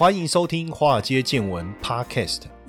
欢迎收听《华尔街见闻》Podcast。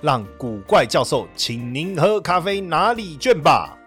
让古怪教授请您喝咖啡拿礼券吧。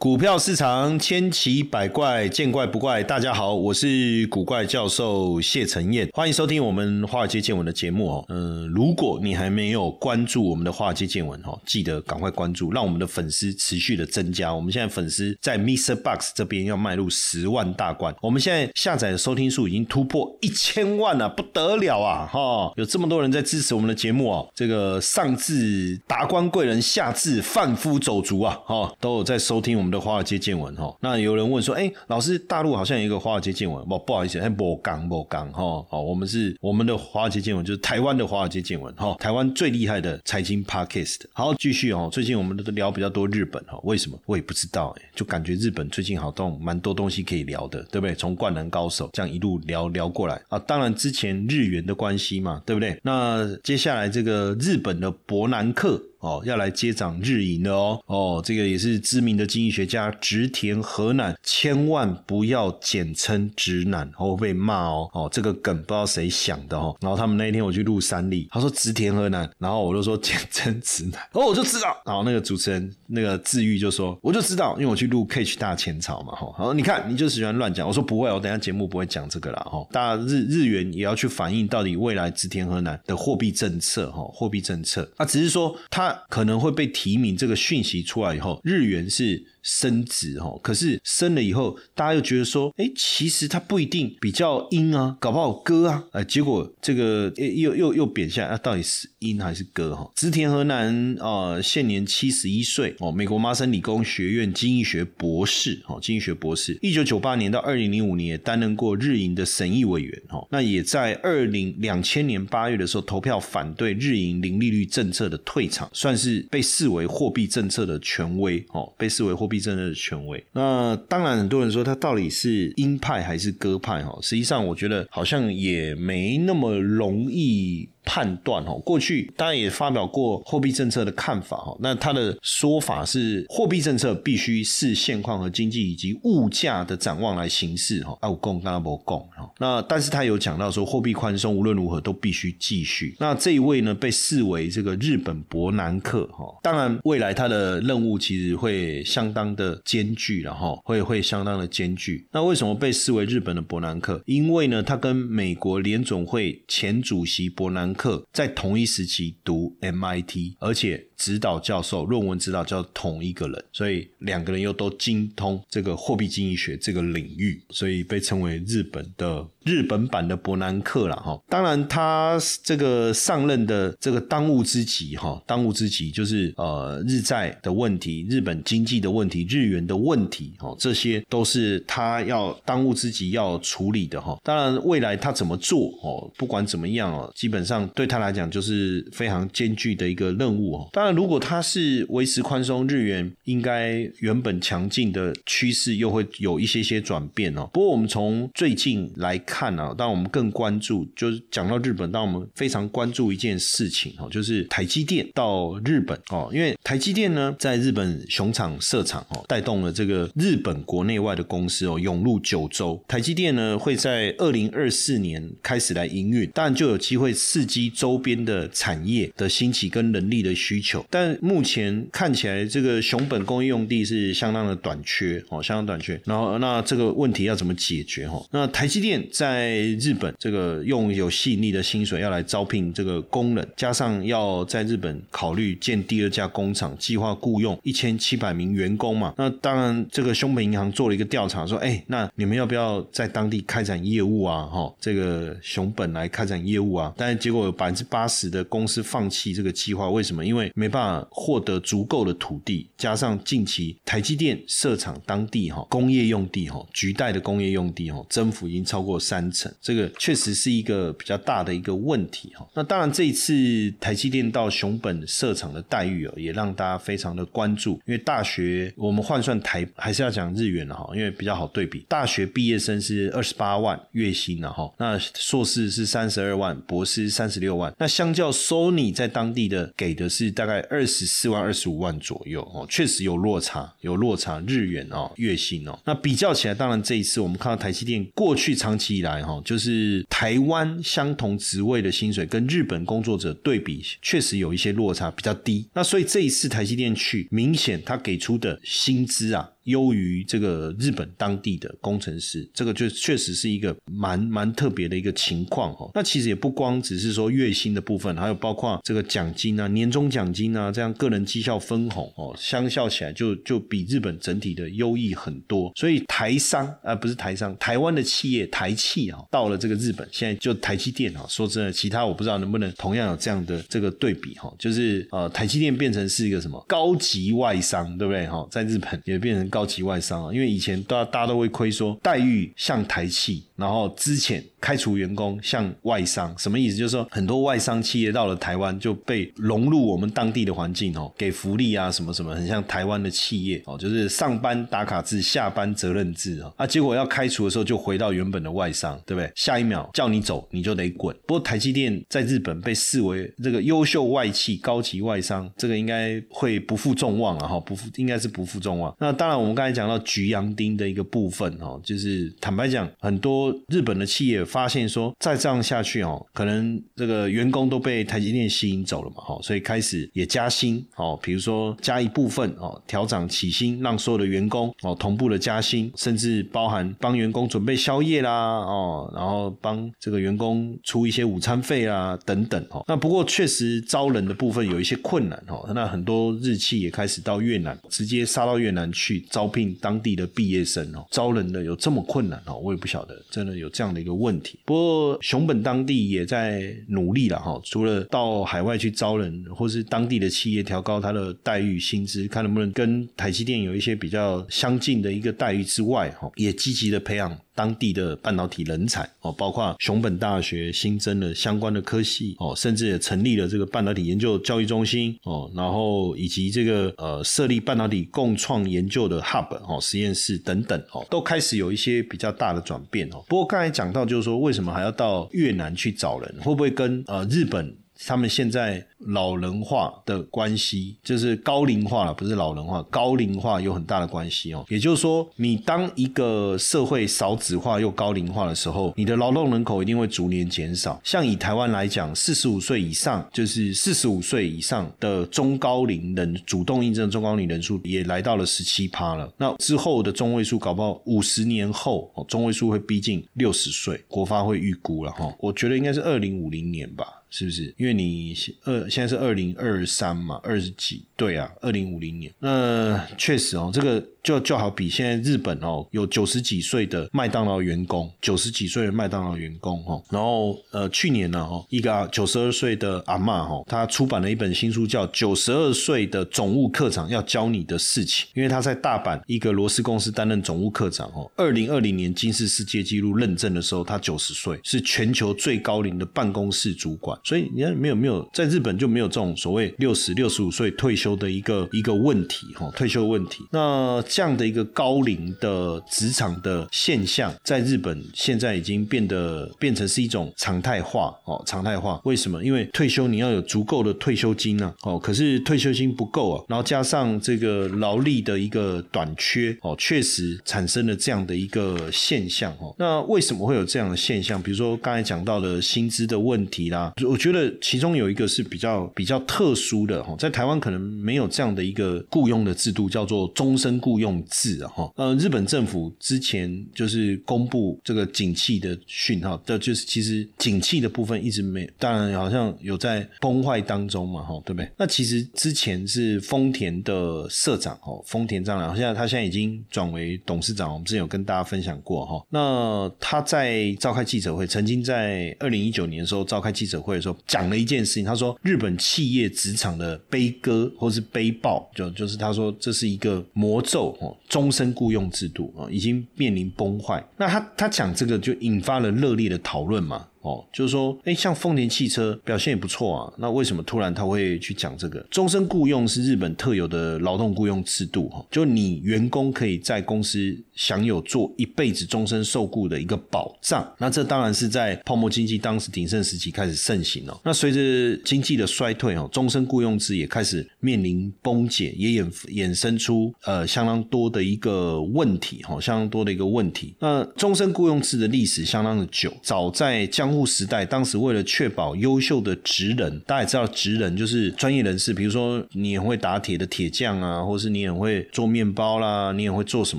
股票市场千奇百怪，见怪不怪。大家好，我是古怪教授谢承彦，欢迎收听我们华尔街见闻的节目哦。嗯，如果你还没有关注我们的华尔街见闻哦，记得赶快关注，让我们的粉丝持续的增加。我们现在粉丝在 Mr. Box 这边要迈入十万大关，我们现在下载的收听数已经突破一千万了，不得了啊！哈，有这么多人在支持我们的节目哦，这个上至达官贵人，下至贩夫走卒啊，哈，都有在收听我们。的华尔街见闻哈，那有人问说，哎，老师，大陆好像有一个华尔街见闻，不不好意思，哎，不刚不刚哈，好，我们是我们的华尔街见闻，就是台湾的华尔街见闻哈，台湾最厉害的财经 podcast。好，继续哦，最近我们都聊比较多日本哈，为什么？我也不知道哎，就感觉日本最近好动蛮多东西可以聊的，对不对？从灌篮高手这样一路聊聊过来啊，当然之前日元的关系嘛，对不对？那接下来这个日本的伯南克。哦，要来接掌日营的哦，哦，这个也是知名的经济学家直田河南，千万不要简称直男，哦被骂哦，哦，这个梗不知道谁想的哦，然后他们那一天我去录三例，他说直田河南，然后我就说简称直男，哦，我就知道，然后那个主持人那个治愈就说，我就知道，因为我去录 Catch 大前朝嘛，哈，好，你看你就喜欢乱讲，我说不会，我等下节目不会讲这个了，哈，大日日元也要去反映到底未来直田河南的货币政策，哈，货币政策，啊，只是说他。可能会被提名，这个讯息出来以后，日元是。升值哈，可是升了以后，大家又觉得说，哎，其实它不一定比较阴啊，搞不好割啊，哎，结果这个又又又贬下来，到底是阴还是割哈？织田河南啊，现年七十一岁哦，美国麻省理工学院经济学博士哦，经济学博士，一九九八年到二零零五年也担任过日银的审议委员哦，那也在二零两千年八月的时候投票反对日银零利率政策的退场，算是被视为货币政策的权威哦，被视为货币。真的权威，那当然很多人说他到底是鹰派还是鸽派哈，实际上我觉得好像也没那么容易。判断哈，过去当然也发表过货币政策的看法哈。那他的说法是，货币政策必须视现况和经济以及物价的展望来行事哈。啊，我共刚刚不共哈。那但是他有讲到说，货币宽松无论如何都必须继续。那这一位呢，被视为这个日本伯南克哈。当然，未来他的任务其实会相当的艰巨然后会会相当的艰巨。那为什么被视为日本的伯南克？因为呢，他跟美国联总会前主席伯南。课在同一时期读 MIT，而且指导教授论文指导教同一个人，所以两个人又都精通这个货币经济学这个领域，所以被称为日本的。日本版的伯南克了哈，当然他这个上任的这个当务之急哈，当务之急就是呃日债的问题、日本经济的问题、日元的问题哈，这些都是他要当务之急要处理的哈。当然未来他怎么做哦，不管怎么样哦，基本上对他来讲就是非常艰巨的一个任务哦。当然如果他是维持宽松，日元应该原本强劲的趋势又会有一些些转变哦。不过我们从最近来看。看啊，但我们更关注，就是讲到日本，当我们非常关注一件事情哦，就是台积电到日本哦，因为台积电呢在日本熊厂设厂哦，带动了这个日本国内外的公司哦涌入九州。台积电呢会在二零二四年开始来营运，当然就有机会刺激周边的产业的兴起跟人力的需求。但目前看起来，这个熊本工业用地是相当的短缺哦，相当短缺。然后那这个问题要怎么解决哈？那台积电在日本，这个用有吸引力的薪水要来招聘这个工人，加上要在日本考虑建第二家工厂，计划雇佣一千七百名员工嘛。那当然，这个熊本银行做了一个调查，说，哎，那你们要不要在当地开展业务啊？哈，这个熊本来开展业务啊？但结果果有百分之八十的公司放弃这个计划，为什么？因为没办法获得足够的土地，加上近期台积电设厂当地哈工业用地哈，局带的工业用地哈增幅已经超过三成，这个确实是一个比较大的一个问题哈。那当然这一次台积电到熊本设厂的待遇哦，也让大家非常的关注，因为大学我们换算台还是要讲日元的哈，因为比较好对比。大学毕业生是二十八万月薪了哈，那硕士是三十二万，博士三十六万。那相较 Sony 在当地的给的是大概二十四万、二十五万左右哦，确实有落差，有落差日元哦，月薪哦。那比较起来，当然这一次我们看到台积电过去长期以来哈，就是台湾相同职位的薪水跟日本工作者对比，确实有一些落差比较低。那所以这一次台积电去，明显他给出的薪资啊。优于这个日本当地的工程师，这个就确实是一个蛮蛮特别的一个情况哦。那其实也不光只是说月薪的部分，还有包括这个奖金啊、年终奖金啊，这样个人绩效分红哦，相较起来就就比日本整体的优异很多。所以台商啊，不是台商，台湾的企业台企啊，到了这个日本，现在就台积电啊，说真的，其他我不知道能不能同样有这样的这个对比哈，就是呃，台积电变成是一个什么高级外商，对不对哈？在日本也变成高。高级外商啊，因为以前大大家都会亏说待遇像台气，然后之前开除员工像外商，什么意思？就是说很多外商企业到了台湾就被融入我们当地的环境哦，给福利啊什么什么，很像台湾的企业哦，就是上班打卡制，下班责任制啊，啊，结果要开除的时候就回到原本的外商，对不对？下一秒叫你走你就得滚。不过台积电在日本被视为这个优秀外企、高级外商，这个应该会不负众望啊，哈，不负应该是不负众望。那当然我。们刚才讲到菊阳丁的一个部分哦，就是坦白讲，很多日本的企业发现说，再这样下去哦，可能这个员工都被台积电吸引走了嘛，哈，所以开始也加薪哦，比如说加一部分哦，调涨起薪，让所有的员工哦同步的加薪，甚至包含帮员工准备宵夜啦哦，然后帮这个员工出一些午餐费啊等等哦。那不过确实招人的部分有一些困难哦，那很多日企也开始到越南，直接杀到越南去。招聘当地的毕业生哦，招人的有这么困难哦，我也不晓得，真的有这样的一个问题。不过熊本当地也在努力了哈，除了到海外去招人，或是当地的企业调高他的待遇薪资，看能不能跟台积电有一些比较相近的一个待遇之外哈，也积极的培养。当地的半导体人才哦，包括熊本大学新增了相关的科系哦，甚至也成立了这个半导体研究教育中心哦，然后以及这个呃设立半导体共创研究的 hub 哦实验室等等哦，都开始有一些比较大的转变哦。不过刚才讲到就是，说为什么还要到越南去找人？会不会跟呃日本？他们现在老人化的关系，就是高龄化了，不是老人化，高龄化有很大的关系哦。也就是说，你当一个社会少子化又高龄化的时候，你的劳动人口一定会逐年减少。像以台湾来讲，四十五岁以上，就是四十五岁以上的中高龄人主动应征中高龄人数也来到了十七趴了。那之后的中位数搞不好五十年后，中位数会逼近六十岁，国发会预估了哈。我觉得应该是二零五零年吧。是不是？因为你二现在是二零二三嘛，二十几，对啊，二零五零年，那确实哦，这个。就就好比现在日本哦，有九十几岁的麦当劳员工，九十几岁的麦当劳员工哦，然后呃去年呢哦，一个九十二岁的阿妈哦，她出版了一本新书，叫《九十二岁的总务课长要教你的事情》，因为他在大阪一个螺丝公司担任总务课长哦，二零二零年金氏世界纪录认证的时候，他九十岁，是全球最高龄的办公室主管，所以你看没有没有在日本就没有这种所谓六十六十五岁退休的一个一个问题哈，退休问题。那。这样的一个高龄的职场的现象，在日本现在已经变得变成是一种常态化哦，常态化。为什么？因为退休你要有足够的退休金呢哦，可是退休金不够啊，然后加上这个劳力的一个短缺哦，确实产生了这样的一个现象哦。那为什么会有这样的现象？比如说刚才讲到的薪资的问题啦，我觉得其中有一个是比较比较特殊的哈，在台湾可能没有这样的一个雇佣的制度，叫做终身雇佣。用制啊哈。呃，日本政府之前就是公布这个景气的讯号，这就是其实景气的部分一直没，当然好像有在崩坏当中嘛哈，对不对？那其实之前是丰田的社长哦，丰田章男，现在他现在已经转为董事长，我们之前有跟大家分享过哈。那他在召开记者会，曾经在二零一九年的时候召开记者会的时候，讲了一件事情，他说日本企业职场的悲歌或是悲报，就就是他说这是一个魔咒哦，终身雇佣制度啊，已经面临崩坏。那他他讲这个就引发了热烈的讨论嘛。哦，就是说，哎，像丰田汽车表现也不错啊，那为什么突然他会去讲这个终身雇佣是日本特有的劳动雇佣制度？哈，就你员工可以在公司享有做一辈子终身受雇的一个保障。那这当然是在泡沫经济当时鼎盛时期开始盛行哦。那随着经济的衰退哦，终身雇佣制也开始面临崩解，也衍衍生出呃相当多的一个问题哈，相当多的一个问题。那终身雇佣制的历史相当的久，早在江江户时代，当时为了确保优秀的职人，大家也知道，职人就是专业人士，比如说你很会打铁的铁匠啊，或是你很会做面包啦，你也会做什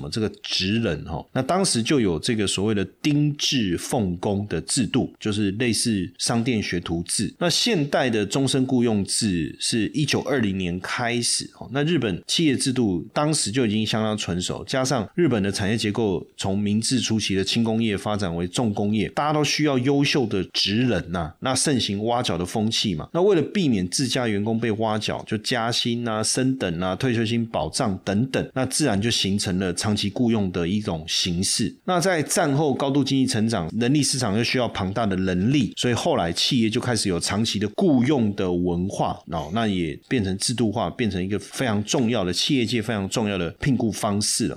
么？这个职人哈，那当时就有这个所谓的丁制奉公的制度，就是类似商店学徒制。那现代的终身雇佣制是一九二零年开始哦，那日本企业制度当时就已经相当成熟，加上日本的产业结构从明治初期的轻工业发展为重工业，大家都需要优秀。的职人呐，那盛行挖角的风气嘛。那为了避免自家员工被挖角，就加薪啊、升等啊、退休金保障等等，那自然就形成了长期雇佣的一种形式。那在战后高度经济成长，人力市场又需要庞大的人力，所以后来企业就开始有长期的雇佣的文化哦，那也变成制度化，变成一个非常重要的企业界非常重要的聘雇方式了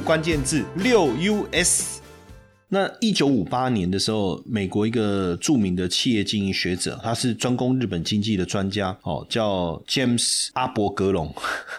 关键字六 US。那一九五八年的时候，美国一个著名的企业经营学者，他是专攻日本经济的专家，哦，叫 James 阿伯格隆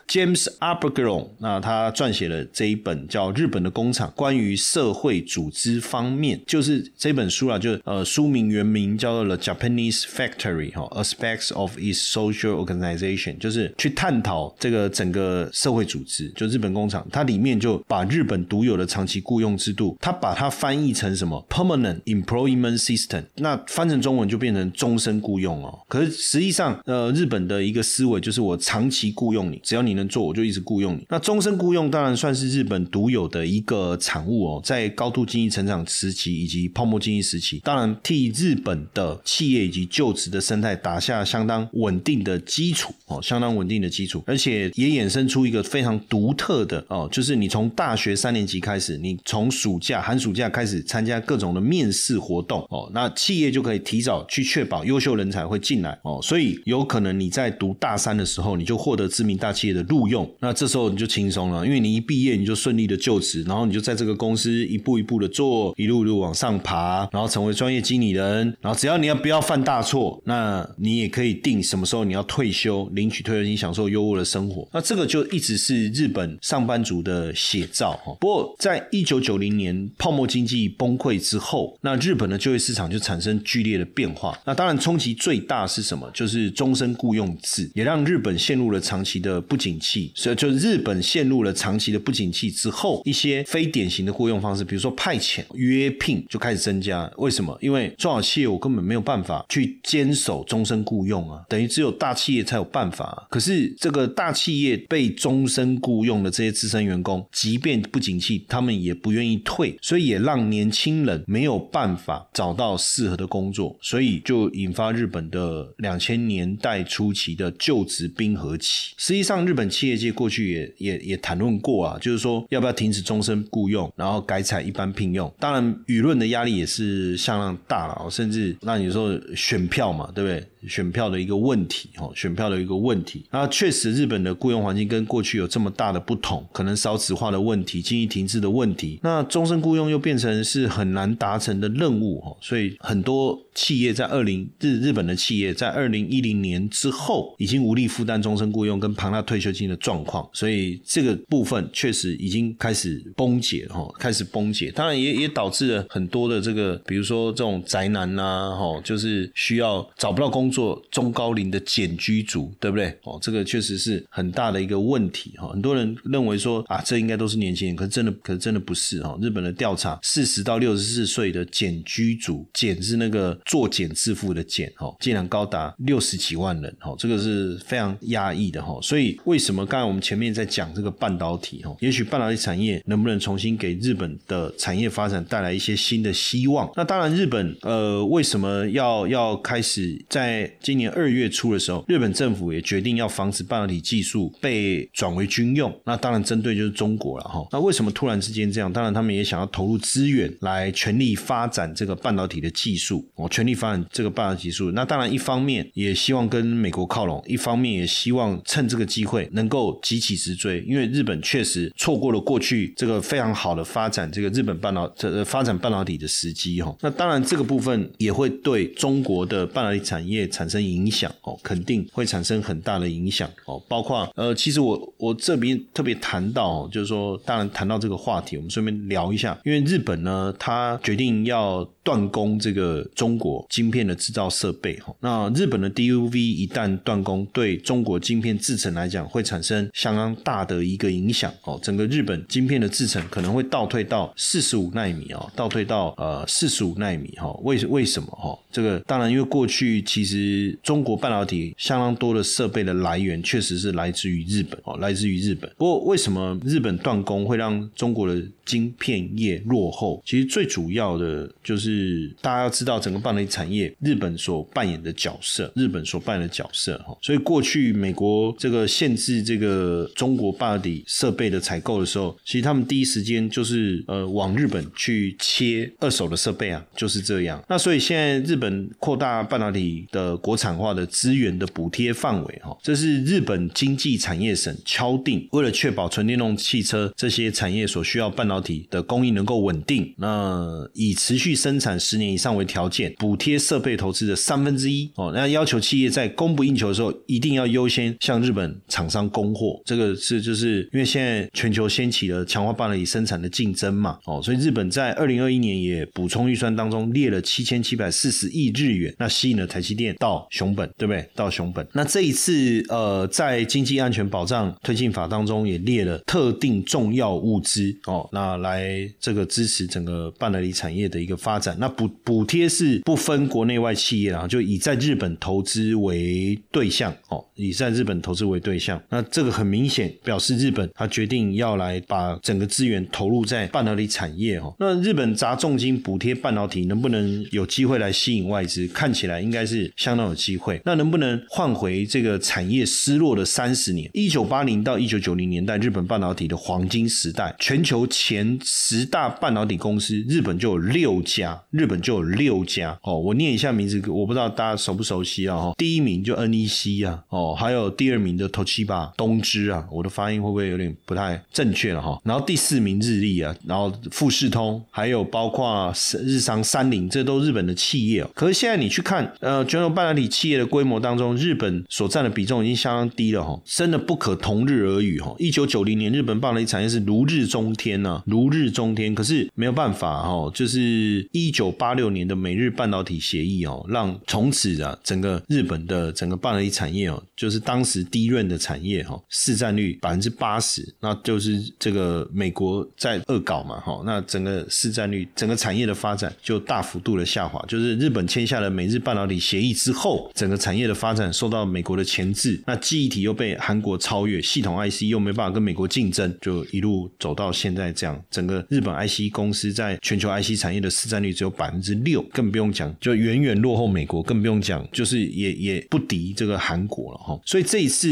，James 阿伯格隆。那他撰写了这一本叫《日本的工厂》，关于社会组织方面，就是这本书啊，就呃书名原名叫做《The Japanese Factory》哈，Aspects of its Social Organization，就是去探讨这个整个社会组织，就日本工厂，它里面就把日本独有的长期雇佣制度，他把它翻译译。成什么 permanent employment system？那翻成中文就变成终身雇佣哦。可是实际上，呃，日本的一个思维就是我长期雇佣你，只要你能做，我就一直雇佣你。那终身雇佣当然算是日本独有的一个产物哦。在高度经济成长时期以及泡沫经济时期，当然替日本的企业以及就职的生态打下相当稳定的基础哦，相当稳定的基础，而且也衍生出一个非常独特的哦，就是你从大学三年级开始，你从暑假寒暑假开始。参加各种的面试活动哦，那企业就可以提早去确保优秀人才会进来哦，所以有可能你在读大三的时候，你就获得知名大企业的录用，那这时候你就轻松了，因为你一毕业你就顺利的就职，然后你就在这个公司一步一步的做，一路路往上爬，然后成为专业经理人，然后只要你要不要犯大错，那你也可以定什么时候你要退休，领取退休金，享受优渥的生活。那这个就一直是日本上班族的写照哈。不过在一九九零年泡沫经济。崩溃之后，那日本的就业市场就产生剧烈的变化。那当然冲击最大是什么？就是终身雇佣制，也让日本陷入了长期的不景气。所以，就日本陷入了长期的不景气之后，一些非典型的雇佣方式，比如说派遣、约聘，就开始增加。为什么？因为中小企业我根本没有办法去坚守终身雇佣啊，等于只有大企业才有办法。可是这个大企业被终身雇佣的这些资深员工，即便不景气，他们也不愿意退，所以也让年轻人没有办法找到适合的工作，所以就引发日本的两千年代初期的就职冰河期。实际上，日本企业界过去也也也谈论过啊，就是说要不要停止终身雇佣，然后改采一般聘用。当然，舆论的压力也是相当大了，甚至那你说选票嘛，对不对？选票的一个问题，哦，选票的一个问题。那确实，日本的雇佣环境跟过去有这么大的不同，可能少子化的问题、经济停滞的问题。那终身雇佣又变成是很难达成的任务，哦，所以很多企业在二零日日本的企业在二零一零年之后，已经无力负担终身雇佣跟庞大退休金的状况，所以这个部分确实已经开始崩解，哈，开始崩解。当然，也也导致了很多的这个，比如说这种宅男呐，哈，就是需要找不到工。作中高龄的简居族，对不对？哦，这个确实是很大的一个问题哈。很多人认为说啊，这应该都是年轻人，可是真的，可是真的不是哈。日本的调查，四十到六十四岁的简居族，简是那个作茧自缚的茧哈，竟然高达六十几万人哈，这个是非常压抑的哈。所以为什么刚才我们前面在讲这个半导体哈？也许半导体产业能不能重新给日本的产业发展带来一些新的希望？那当然，日本呃，为什么要要开始在今年二月初的时候，日本政府也决定要防止半导体技术被转为军用。那当然针对就是中国了哈。那为什么突然之间这样？当然他们也想要投入资来全力发展这个半导体的技术，哦，全力发展这个半导体技术。那当然一方面也希望跟美国靠拢，一方面也希望趁这个机会能够急起直追。因为日本确实错过了过去这个非常好的发展这个日本半导这发展半导体的时机哈。那当然这个部分也会对中国的半导体产业。产生影响哦，肯定会产生很大的影响哦。包括呃，其实我我这边特别谈到，就是说，当然谈到这个话题，我们顺便聊一下，因为日本呢，他决定要。断供这个中国晶片的制造设备哈，那日本的 DUV 一旦断供，对中国晶片制程来讲会产生相当大的一个影响哦。整个日本晶片的制程可能会倒退到四十五纳米哦，倒退到呃四十五纳米哈。为为什么哈？这个当然因为过去其实中国半导体相当多的设备的来源确实是来自于日本哦，来自于日本。不过为什么日本断供会让中国的晶片业落后？其实最主要的就是。是大家要知道整个半导体产业日本所扮演的角色，日本所扮演的角色哈。所以过去美国这个限制这个中国半导体设备的采购的时候，其实他们第一时间就是呃往日本去切二手的设备啊，就是这样。那所以现在日本扩大半导体的国产化的资源的补贴范围哈，这是日本经济产业省敲定，为了确保纯电动汽车这些产业所需要半导体的供应能够稳定，那以持续生产十年以上为条件，补贴设备投资的三分之一哦。那要求企业在供不应求的时候，一定要优先向日本厂商供货。这个是就是因为现在全球掀起了强化半导体生产的竞争嘛哦，所以日本在二零二一年也补充预算当中列了七千七百四十亿日元，那吸引了台积电到熊本，对不对？到熊本。那这一次呃，在经济安全保障推进法当中也列了特定重要物资哦，那来这个支持整个半导体产业的一个发展。那补补贴是不分国内外企业啊，就以在日本投资为对象哦，以在日本投资为对象。那这个很明显表示日本他决定要来把整个资源投入在半导体产业哦。那日本砸重金补贴半导体，能不能有机会来吸引外资？看起来应该是相当有机会。那能不能换回这个产业失落的三十年？一九八零到一九九零年代，日本半导体的黄金时代，全球前十大半导体公司，日本就有六家。日本就有六家哦，我念一下名字，我不知道大家熟不熟悉啊哈。第一名就 NEC 啊，哦，还有第二名的 Toshiba 东芝啊，我的发音会不会有点不太正确了哈？然后第四名日立啊，然后富士通，还有包括日商三菱，这都日本的企业哦。可是现在你去看，呃，全球半导体企业的规模当中，日本所占的比重已经相当低了哈，真的不可同日而语哈。一九九零年，日本半导体产业是如日中天呐，如日中天。可是没有办法哈，就是一。一九八六年的美日半导体协议哦，让从此啊，整个日本的整个半导体产业哦，就是当时低润的产业哈，市占率百分之八十，那就是这个美国在恶搞嘛哈，那整个市占率、整个产业的发展就大幅度的下滑。就是日本签下了美日半导体协议之后，整个产业的发展受到美国的钳制，那记忆体又被韩国超越，系统 IC 又没办法跟美国竞争，就一路走到现在这样。整个日本 IC 公司在全球 IC 产业的市占率有百分之六，更不用讲，就远远落后美国，更不用讲，就是也也不敌这个韩国了哈。所以这一次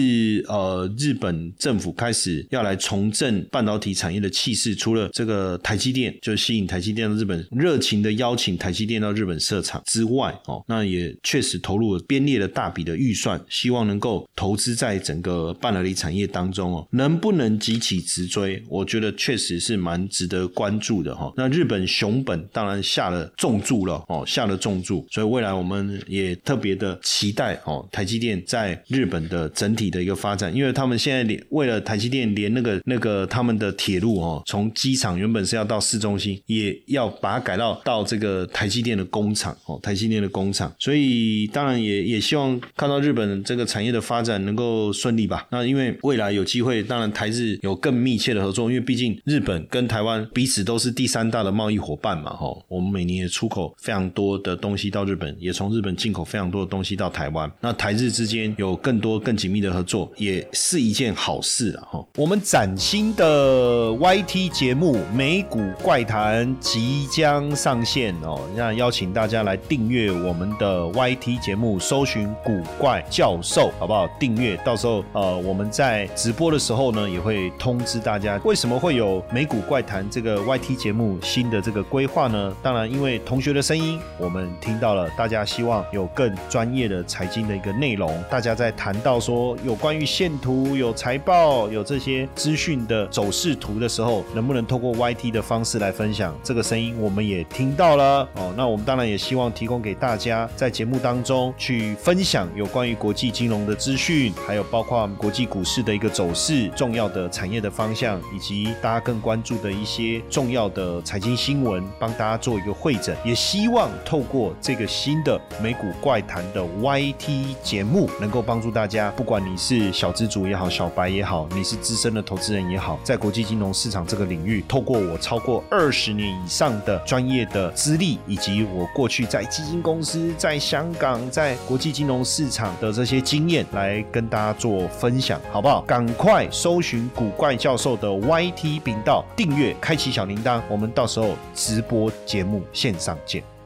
呃，日本政府开始要来重振半导体产业的气势，除了这个台积电，就吸引台积电到日本，热情的邀请台积电到日本设厂之外，哦，那也确实投入了编列了大笔的预算，希望能够投资在整个半导体产业当中哦，能不能急起直追？我觉得确实是蛮值得关注的哈。那日本熊本当然下了重注了哦，下了重注，所以未来我们也特别的期待哦，台积电在日本的整体的一个发展，因为他们现在连为了台积电连那个那个他们的铁路哦，从机场原本是要到市中心，也要把它改到到这个台积电的工厂哦，台积电的工厂，所以当然也也希望看到日本这个产业的发展能够顺利吧。那因为未来有机会，当然台日有更密切的合作，因为毕竟日本跟台湾彼此都是第三大的贸易伙伴嘛，哈，我们每你也出口非常多的东西到日本，也从日本进口非常多的东西到台湾。那台日之间有更多更紧密的合作，也是一件好事了，哈。我们崭新的 YT 节目《美股怪谈》即将上线哦，那邀请大家来订阅我们的 YT 节目，搜寻“古怪教授”，好不好？订阅，到时候呃，我们在直播的时候呢，也会通知大家。为什么会有《美股怪谈》这个 YT 节目新的这个规划呢？当然，因为同学的声音，我们听到了，大家希望有更专业的财经的一个内容。大家在谈到说有关于线图、有财报、有这些资讯的走势图的时候，能不能透过 YT 的方式来分享？这个声音我们也听到了哦。那我们当然也希望提供给大家，在节目当中去分享有关于国际金融的资讯，还有包括国际股市的一个走势、重要的产业的方向，以及大家更关注的一些重要的财经新闻，帮大家做一个会诊。也希望透过这个新的美股怪谈的 YT 节目，能够帮助大家，不管你是小资主也好，小白也好，你是资深的投资人也好，在国际金融市场这个领域，透过我超过二十年以上的专业的资历，以及我过去在基金公司、在香港、在国际金融市场的这些经验，来跟大家做分享，好不好？赶快搜寻古怪教授的 YT 频道，订阅，开启小铃铛，我们到时候直播节目线上见。